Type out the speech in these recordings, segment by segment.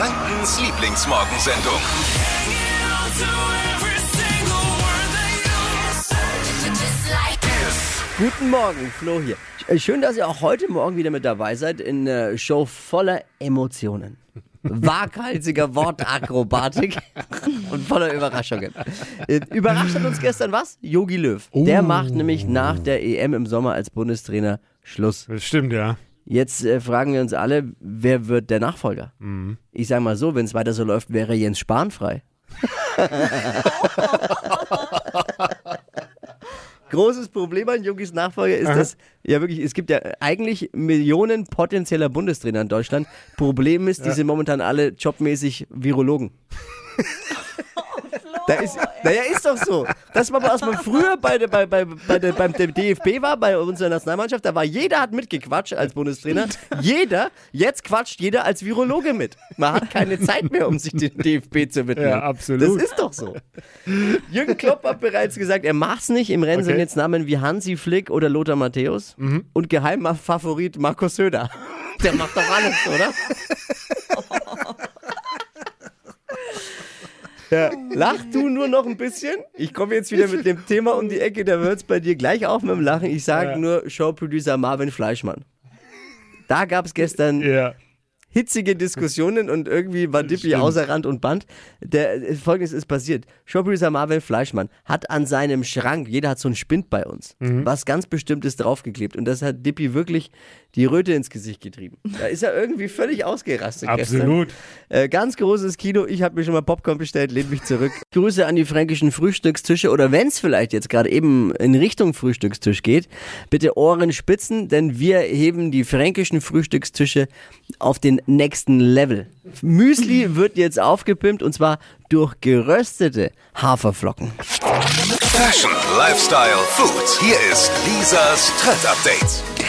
Frankens Lieblingsmorgensendung. Guten Morgen, Flo hier. Äh, Schön, dass ihr auch heute Morgen wieder mit dabei seid in einer Show voller Emotionen. Waghalsiger Wortakrobatik und voller Überraschungen. Äh, Überrascht hat uns gestern was? Yogi Löw. Der macht nämlich nach der EM im Sommer als Bundestrainer Schluss. Das stimmt, ja. Jetzt äh, fragen wir uns alle, wer wird der Nachfolger? Ich sage mal so, wenn es weiter so läuft, wäre Jens Spahn frei. Großes Problem an Yogis Nachfolger ist, dass ja wirklich, es gibt ja eigentlich Millionen potenzieller Bundestrainer in Deutschland. Problem ist, die sind momentan alle jobmäßig Virologen. Da ist, naja, ist doch so. Das war, was man früher bei, der- bei, bei, bei der, beim DFB war, bei unserer Nationalmannschaft, da war jeder hat mitgequatscht als Bundestrainer. Jeder, jetzt quatscht jeder als Virologe mit. Man hat keine Zeit mehr, um sich dem DFB zu widmen. Ja, absolut. Das ist doch so. Jürgen Klopp hat bereits gesagt, er macht's nicht. Im Rennen sind Okay. jetzt Namen wie Hansi Flick oder Lothar Matthäus. Und geheimer Favorit Markus Söder. Der macht doch alles, oder? Ja, lach du nur noch ein bisschen. Ich komme jetzt wieder mit dem Thema um die Ecke, da hört es bei dir gleich auf mit dem Lachen. Ich sage Ja. nur Showproducer Marvin Fleischmann. Da gab es gestern Ja. Hitzige Diskussionen und irgendwie war Dippy außer Rand und Band. Der, Folgendes ist passiert. Showproducer Marvin Fleischmann hat an seinem Schrank, jeder hat so einen Spind bei uns, Mhm. was ganz Bestimmtes draufgeklebt. Und das hat Dippy wirklich die Röte ins Gesicht getrieben. Da ist er irgendwie völlig ausgerastet. Absolut. Äh, ganz großes Kino. Ich habe mir schon mal Popcorn bestellt, lehnt mich zurück. Grüße an die fränkischen Frühstückstische oder wenn es vielleicht jetzt gerade eben in Richtung Frühstückstisch geht, bitte Ohren spitzen, denn wir heben die fränkischen Frühstückstische auf den nächsten Level. Müsli wird jetzt aufgepimpt und zwar durch geröstete Haferflocken. Fashion, Lifestyle, Food. Hier ist Lisas Trend Update.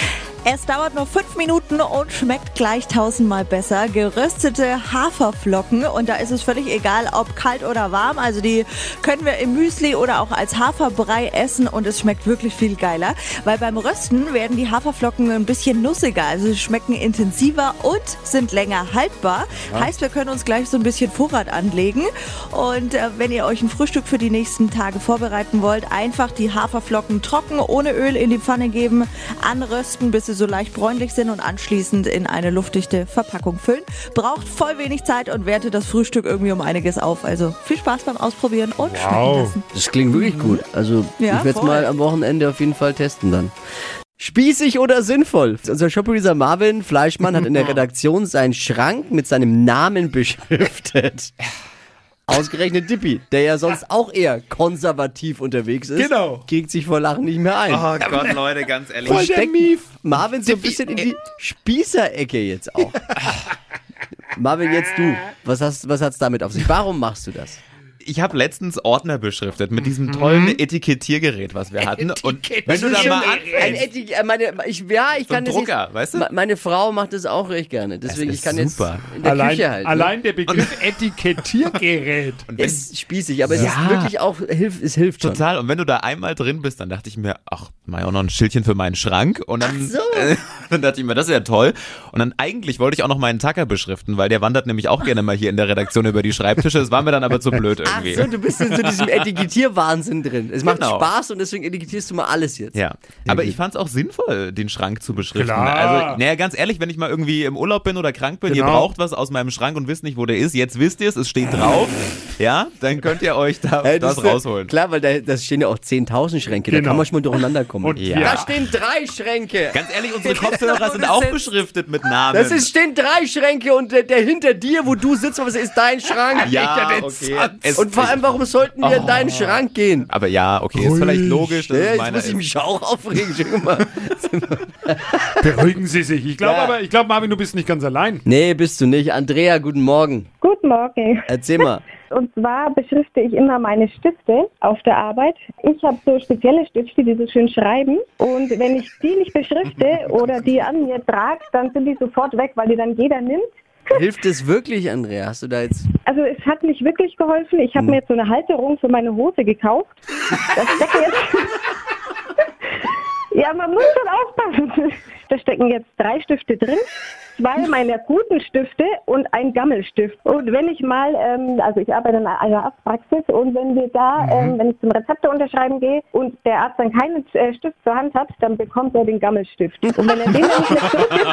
Es dauert nur fünf Minuten und schmeckt gleich tausendmal besser. Geröstete Haferflocken und da ist es völlig egal, ob kalt oder warm. Also die können wir im Müsli oder auch als Haferbrei essen und es schmeckt wirklich viel geiler, weil beim Rösten werden die Haferflocken ein bisschen nussiger, also sie schmecken intensiver und sind länger haltbar. Heißt, wir können uns gleich so ein bisschen Vorrat anlegen und äh, wenn ihr euch ein Frühstück für die nächsten Tage vorbereiten wollt, einfach die Haferflocken trocken ohne Öl in die Pfanne geben, anrösten, bis sie so leicht bräunlich sind und anschließend in eine luftdichte Verpackung füllen. Braucht voll wenig Zeit und wertet das Frühstück irgendwie um einiges auf. Also viel Spaß beim Ausprobieren und schmecken Wow. lassen. Das klingt wirklich gut. Also Ja, ich werde es mal am Wochenende auf jeden Fall testen dann. Spießig oder sinnvoll? Unser Shopproducer Marvin Fleischmann hat in der Redaktion seinen Schrank mit seinem Namen beschriftet. Ausgerechnet Dippy, der ja sonst auch eher konservativ unterwegs ist, Genau. kriegt sich vor Lachen nicht mehr ein. Oh Gott, Leute, ganz ehrlich. Voll der Mief. Marvin so ein bisschen in die Spießerecke jetzt auch. Marvin, jetzt du. Was hast was hat's damit auf sich? Warum machst du das? Ich habe letztens Ordner beschriftet mit diesem tollen Etikettiergerät, was wir hatten. Und wenn du da mal ein anfängst, äh, meine, ich, ja, ich So kann ein das Drucker, nicht, weißt du? Me- Meine Frau macht das auch recht gerne. Deswegen, ich kann super. jetzt in der Allein, Küche halt. ne? allein der Begriff Etikettiergerät. ist spießig, aber es Ja. ist wirklich auch, hilft, es hilft schon. total. Und wenn du da einmal drin bist, dann dachte ich mir, ach, mach ich auch noch ein Schildchen für meinen Schrank. Und dann, Ach so. dann dachte ich mir, das ist ja toll. Und dann eigentlich wollte ich auch noch meinen Tacker beschriften, weil der wandert nämlich auch gerne mal hier in der Redaktion über die Schreibtische. Das war mir dann aber zu blöd Ach irgendwie. so, du bist in so diesem Etikettierwahnsinn drin. Es macht Genau. Spaß und deswegen etikettierst du mal alles jetzt. Ja, aber ich fand es auch sinnvoll, den Schrank zu beschriften. Klar. Also, naja, ganz ehrlich, wenn ich mal irgendwie im Urlaub bin oder krank bin, ihr Genau. braucht was aus meinem Schrank und wisst nicht, wo der ist, jetzt wisst ihr es, es steht drauf, ja, dann könnt ihr euch da Äh, das ist- rausholen. Klar, weil da das stehen ja auch 10.000 Schränke, da Genau. kann man schon mal durcheinander kommen. Und Ja. Da stehen drei Schränke. Ganz ehrlich, unsere Kopfhörer sind auch beschriftet mit Namen. Das ist, stehen drei Schränke und der, der hinter dir, wo du sitzt, was ist dein Schrank? ja, okay. Es- Und vor allem, warum sollten wir in deinen Schrank gehen? aber ja, okay, ist vielleicht logisch, dass Ja, jetzt muss ich mich auch aufregen. Beruhigen Sie sich. Ich glaube Ja. aber, ich glaube, Marvin, du bist nicht ganz allein. Nee, bist du nicht. Andrea, guten Morgen. Guten Morgen. Erzähl mal. Und zwar beschrifte ich immer meine Stifte auf der Arbeit. Ich habe so spezielle Stifte, die so schön schreiben. Und wenn ich die nicht beschrifte oder die an mir trage, dann sind die sofort weg, weil die dann jeder nimmt. Hilft es wirklich, Andrea? Hast du da jetzt. Also es hat nicht wirklich geholfen. Ich habe mir jetzt so eine Halterung für meine Hose gekauft. Da stecken jetzt... ja, man muss schon aufpassen. Da stecken jetzt drei Stifte drin. Zwei meiner guten Stifte und ein Gammelstift. Und wenn ich mal, ähm, also ich arbeite in einer Arztpraxis und wenn wir da, ähm, wenn ich zum Rezepte unterschreiben gehe und der Arzt dann keinen äh, Stift zur Hand hat, dann bekommt er den Gammelstift. Und wenn er den dann nicht zurückgibt,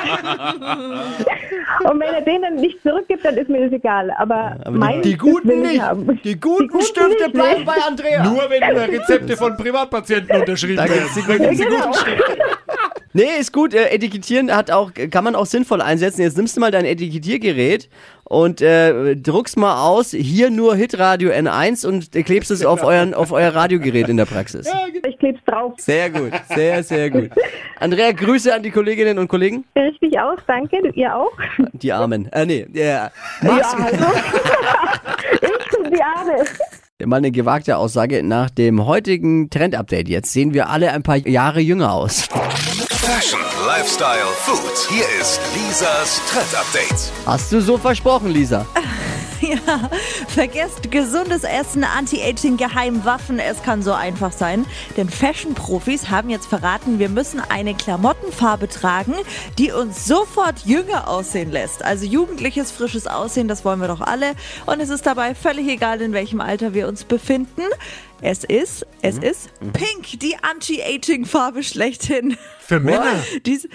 und wenn er den dann nicht zurückgibt, dann ist mir das egal. Aber, Aber die- meinen die guten nicht. haben. Die guten guten Stifte nicht, bleiben bei Andrea. Nur wenn Rezepte von Privatpatienten unterschrieben werden. die die Genau. guten Stifte. Nee, ist gut. Äh, etikettieren hat auch, kann man auch sinnvoll einsetzen. Jetzt nimmst du mal dein Etikettiergerät und äh, druckst mal aus, hier nur Hitradio N1 und äh, klebst es auf, euren, auf euer Radiogerät in der Praxis. Ich kleb's drauf. Sehr gut, sehr, sehr gut. Andrea, Grüße an die Kolleginnen und Kollegen. Richtig aus, danke. Ihr auch? Die Armen. Äh, nee, der, Ja, hallo. ich die Arme. mal eine gewagte Aussage. Nach dem heutigen Trend-Update jetzt sehen wir alle ein paar Jahre jünger aus. Fashion, Lifestyle, Food. Hier ist Lisas Trend Update. Hast du so versprochen, Lisa? Ja, vergesst gesundes Essen, Anti-Aging, Geheimwaffen. Es kann so einfach sein. Denn Fashion-Profis haben jetzt verraten, wir müssen eine Klamottenfarbe tragen, die uns sofort jünger aussehen lässt. Also jugendliches, frisches Aussehen, das wollen wir doch alle. Und es ist dabei völlig egal, in welchem Alter wir uns befinden. Es ist, es ist Pink, die Anti-Aging-Farbe schlechthin. Für Männer. Dies,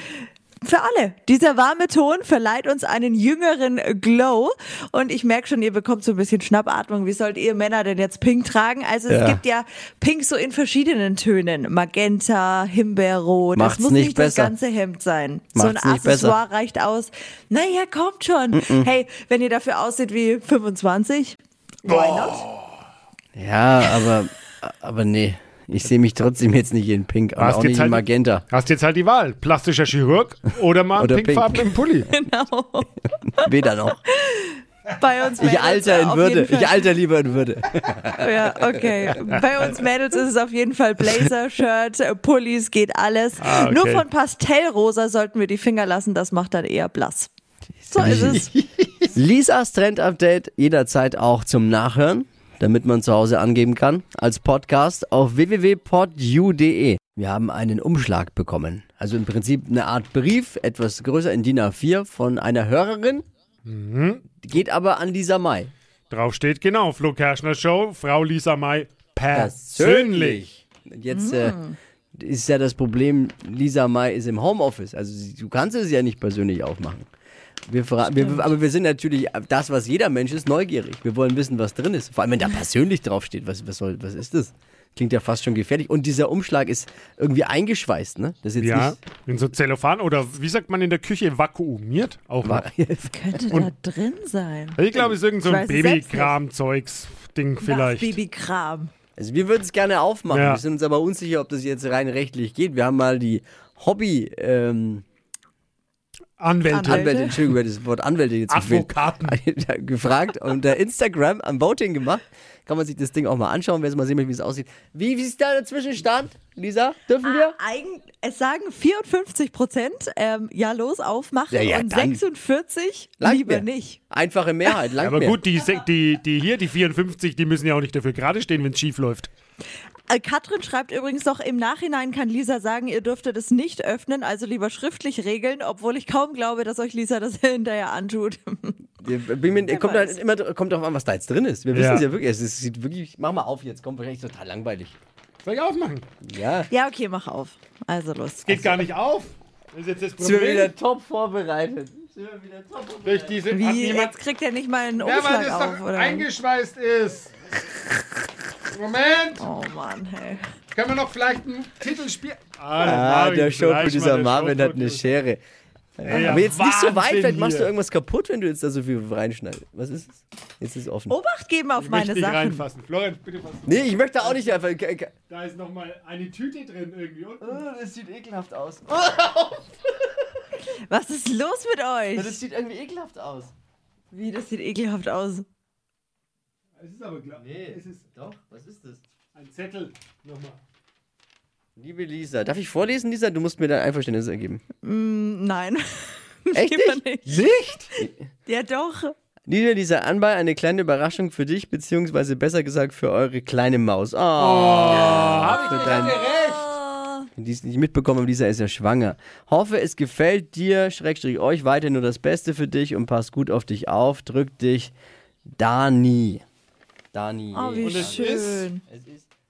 für alle. Dieser warme Ton verleiht uns einen jüngeren Glow. Und ich merke schon, ihr bekommt so ein bisschen Schnappatmung. Wie sollt ihr Männer denn jetzt Pink tragen? Also es Ja. gibt ja Pink so in verschiedenen Tönen. Magenta, Himbeerrot. Macht's das muss nicht nicht, das ganze Hemd sein. so ein Macht's nicht besser. Accessoire reicht aus. Naja, kommt schon. Hey, wenn ihr dafür aussieht wie 25, why not? Ja, aber, aber nee. Ich sehe mich trotzdem jetzt nicht in Pink, aber Hast auch jetzt nicht in halt- Magenta. Hast jetzt halt die Wahl. Plastischer Chirurg oder mal Oder einen pinkfarbenen Pulli. Genau. Weder noch. Bei uns Ich Mädels alter in auf Würde. jeden Fall- Ich alter lieber in Würde. Ja, okay. Bei uns Mädels ist es auf jeden Fall Blazer, Shirt, Pullis, geht alles. Ah, okay. Nur von Pastellrosa sollten wir die Finger lassen, das macht dann eher blass. So ist es. Lisas Trend-Update jederzeit auch zum Nachhören, damit man zu Hause angeben kann, als Podcast auf www.podu.de. Wir haben einen Umschlag bekommen. Also im Prinzip eine Art Brief, etwas größer in DIN A4 von einer Hörerin. Geht aber an Lisa Mai. Drauf steht genau, Flo Kerschner Show, Frau Lisa May persönlich. Und Jetzt äh, ist ja das Problem, Lisa Mai ist im Homeoffice. Also du kannst es ja nicht persönlich aufmachen. Wir, wir, aber wir sind natürlich, das, was jeder Mensch ist, neugierig. Wir wollen wissen, was drin ist. Vor allem, wenn da persönlich draufsteht. Was, was, soll, was ist das? Klingt ja fast schon gefährlich. Und dieser Umschlag ist irgendwie eingeschweißt, ne? Das ist jetzt Ja, nicht. in so Zellophan oder wie sagt man in der Küche, vakuumiert? Auch noch. Könnte da drin sein. Ich glaube, es ist irgend so ein. Babykram-Zeugs-Ding vielleicht. Babykram. Also wir würden es gerne aufmachen. Ja. Wir sind uns aber unsicher, ob das jetzt rein rechtlich geht. Wir haben mal die Hobby ähm, Anwälte. Anwälte. Anwälte, Entschuldigung, wer das Wort Anwälte jetzt. Advokaten. gefragt und der Instagram am Voting gemacht. Kann man sich das Ding auch mal anschauen, wer es mal sehen möchte, wie es aussieht. Wie, wie ist da der Zwischenstand, Lisa? Dürfen wir? Eigen, es sagen 54 Prozent, ähm, ja los, aufmachen Ja, ja, und dann 46 Langt lieber mir. nicht. Einfache Mehrheit, lang Aber mehr. gut, die, die, die hier, die 54, die müssen ja auch nicht dafür gerade stehen, wenn es schief läuft. Äh, Katrin schreibt übrigens noch, im Nachhinein kann Lisa sagen, ihr dürftet es nicht öffnen, also lieber schriftlich regeln, obwohl ich kaum glaube, dass euch Lisa das hinterher antut. Mir, kommt, halt immer, kommt drauf an, was da jetzt drin ist. Wir wissen Ja. es ja wirklich. Es ist, sieht wirklich. Mach mal auf jetzt, kommt wahrscheinlich total langweilig. Soll ich aufmachen? Ja. ja, okay, mach auf. Also los. Geht gar nicht auf. Ist jetzt das Sind wir wieder top vorbereitet. Sind wir wieder top vorbereitet. Durch diese, Wie, jetzt kriegt er nicht mal einen ja, weil Umschlag das auf, doch oder? eingeschweißt ist. Moment. Oh Mann, hey. Können wir noch vielleicht ein Titelspiel... Ah, der Showproducer Marvin hat eine Schere. Ja, Aber jetzt nicht so weit, Wahnsinn vielleicht machst du irgendwas kaputt, wenn du jetzt da so viel reinschneidest. Was ist es? Jetzt ist es offen. Obacht geben auf Ich möchte meine nicht Sachen. reinfassen. Florenz, bitte fass. Nee, ich möchte auch nicht einfach. Da ist nochmal eine Tüte drin irgendwie unten. Das sieht ekelhaft aus. Was ist los mit euch? Das sieht irgendwie ekelhaft aus. Wie, das sieht ekelhaft aus. Es ist aber klar. Nee, Es ist doch. Was ist das? ein Zettel. Nochmal. Liebe Lisa, darf ich vorlesen, Lisa? Du musst mir dein Einverständnis ergeben. Mm, nein. Echt nicht? nicht. Nicht? Ja, doch. Liebe Lisa Anbei, eine kleine Überraschung für dich, beziehungsweise besser gesagt für eure kleine Maus. Oh, Hab für ich dein, dir recht? Oh, die es nicht mitbekommen haben, Lisa ist ja schwanger. Hoffe, es gefällt dir, Schrägstrich euch, weiter nur das Beste für dich und pass gut auf dich auf. Drück dich, Dani. Dani. Oh, wie Und es schön.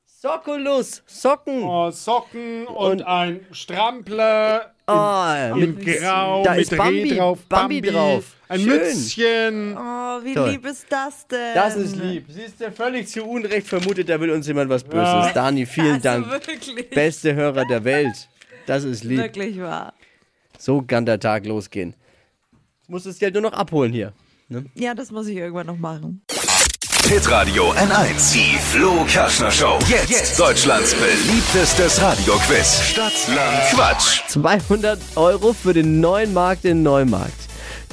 Sockulus, Socken. Oh, Socken und, Und- ein Strampler Ah, in Grau da mit ist Bambi- Reh drauf, Bambi drauf. ein Schön. Mützchen. Oh, wie Toll. lieb ist das denn? Das ist lieb. Sie ist ja völlig zu Unrecht vermutet, da will uns jemand was Böses. Ja. Dani, vielen also Dank. wirklich. Beste Hörer der Welt. Das ist lieb. Wirklich wahr. So kann der Tag losgehen. Ich muss das Geld nur noch abholen hier. Ja, das muss ich irgendwann noch machen. Hitradio N1. Die Flo Kerschner Show. Jetzt, Deutschlands beliebtestes Radioquiz. Stadt, Land, Quatsch. 200 Euro für den neuen Markt in Neumarkt.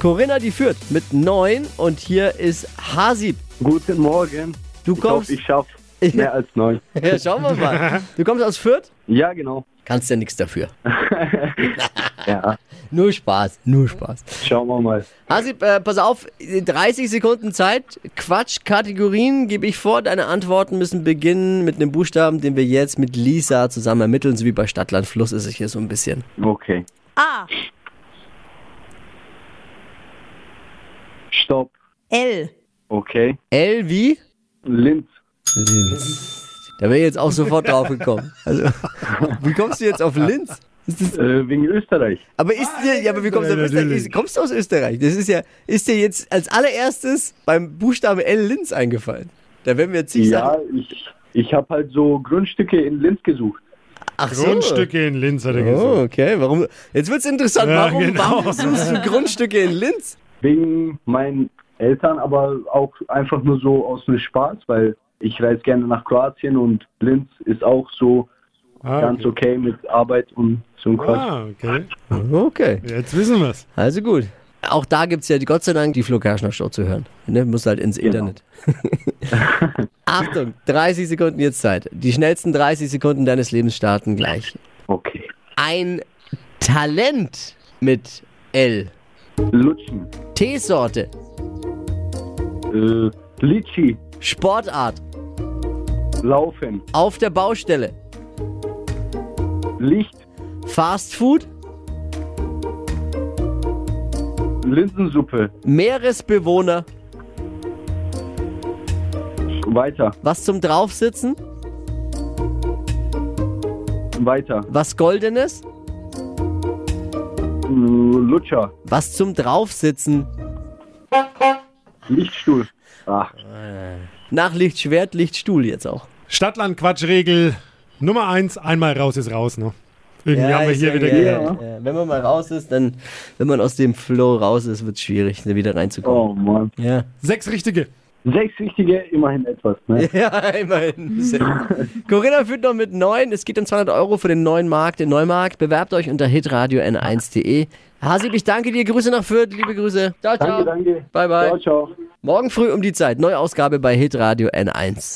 Corinna, die führt mit 9 und hier ist Hasib. Guten Morgen. Du Ich kommst. hoffe, ich schaffe mehr als neun. Ja, schauen wir mal. Du kommst aus Fürth? Ja, genau. Kannst ja nichts dafür. Ja, Nur Spaß, nur Spaß. schauen wir mal. Hasib, äh, pass auf, 30 Sekunden Zeit. Quatsch-Kategorien gebe ich vor. Deine Antworten müssen beginnen mit einem Buchstaben, den wir jetzt mit Lisa zusammen ermitteln. So wie bei Stadtland Fluss ist es hier so ein bisschen. Okay. A. Stopp. L. Okay. L wie? Linz. Da wäre ich jetzt auch sofort drauf gekommen. Also, wie kommst du jetzt auf Linz? Ist das, Äh, wegen Österreich. aber ist dir, ja, aber wie kommst du Ja, aus Österreich? Kommst du aus Österreich? Das ist ja, ist dir jetzt als allererstes beim Buchstaben L Linz eingefallen? Da werden wir jetzt nicht Ja, sagen. ich, ich habe halt so Grundstücke in Linz gesucht. Ach so. Grundstücke in Linz hat er gesagt. Oh, okay. Warum? Jetzt wird's interessant. Ja, warum, genau. warum suchst du Grundstücke in Linz? Wegen meinen Eltern, aber auch einfach nur so aus dem Spaß, weil ich reise gerne nach Kroatien und Linz ist auch so Ah, ganz okay. okay mit Arbeit und so ein Quatsch. Ah, okay. Okay. Jetzt wissen wir's. Also gut. Auch da gibt's ja Gott sei Dank die Flo Kerschner Show zu hören. Ne? Muss halt ins Genau. Internet. Achtung, 30 Sekunden jetzt Zeit. Die schnellsten 30 Sekunden deines Lebens starten gleich. Okay. Ein Talent mit L. Lutschen. Teesorte. Äh, Litschi. Sportart. Laufen. Auf der Baustelle. Licht. Fast Food. Linsensuppe. Meeresbewohner. Weiter. Was zum Draufsitzen. Weiter. Was Goldenes. Äh, Lutscher. Was zum Draufsitzen. Lichtstuhl. Ach, Nach Lichtschwert, Lichtstuhl jetzt auch. Stadtland-Quatschregel Nummer eins, einmal raus ist raus, ne? Irgendwie haben wir hier ja- wieder ja, ja, ja. Wenn man mal raus ist, dann, wenn man aus dem Flow raus ist, wird es schwierig, wieder reinzukommen. oh Mann. Ja. Sechs richtige. Sechs richtige, immerhin etwas. Ne? ja, immerhin. Corinna führt noch mit neun. Es geht um 200 Euro für den neuen Markt in Neumarkt. Bewerbt euch unter hitradio n1.de. Hasib, ich danke dir. Grüße nach Fürth. Liebe Grüße. Ciao, ciao. Danke, danke. Bye, bye. Ciao, ciao. Morgen früh um die Zeit. Neuausgabe bei Hitradio N1.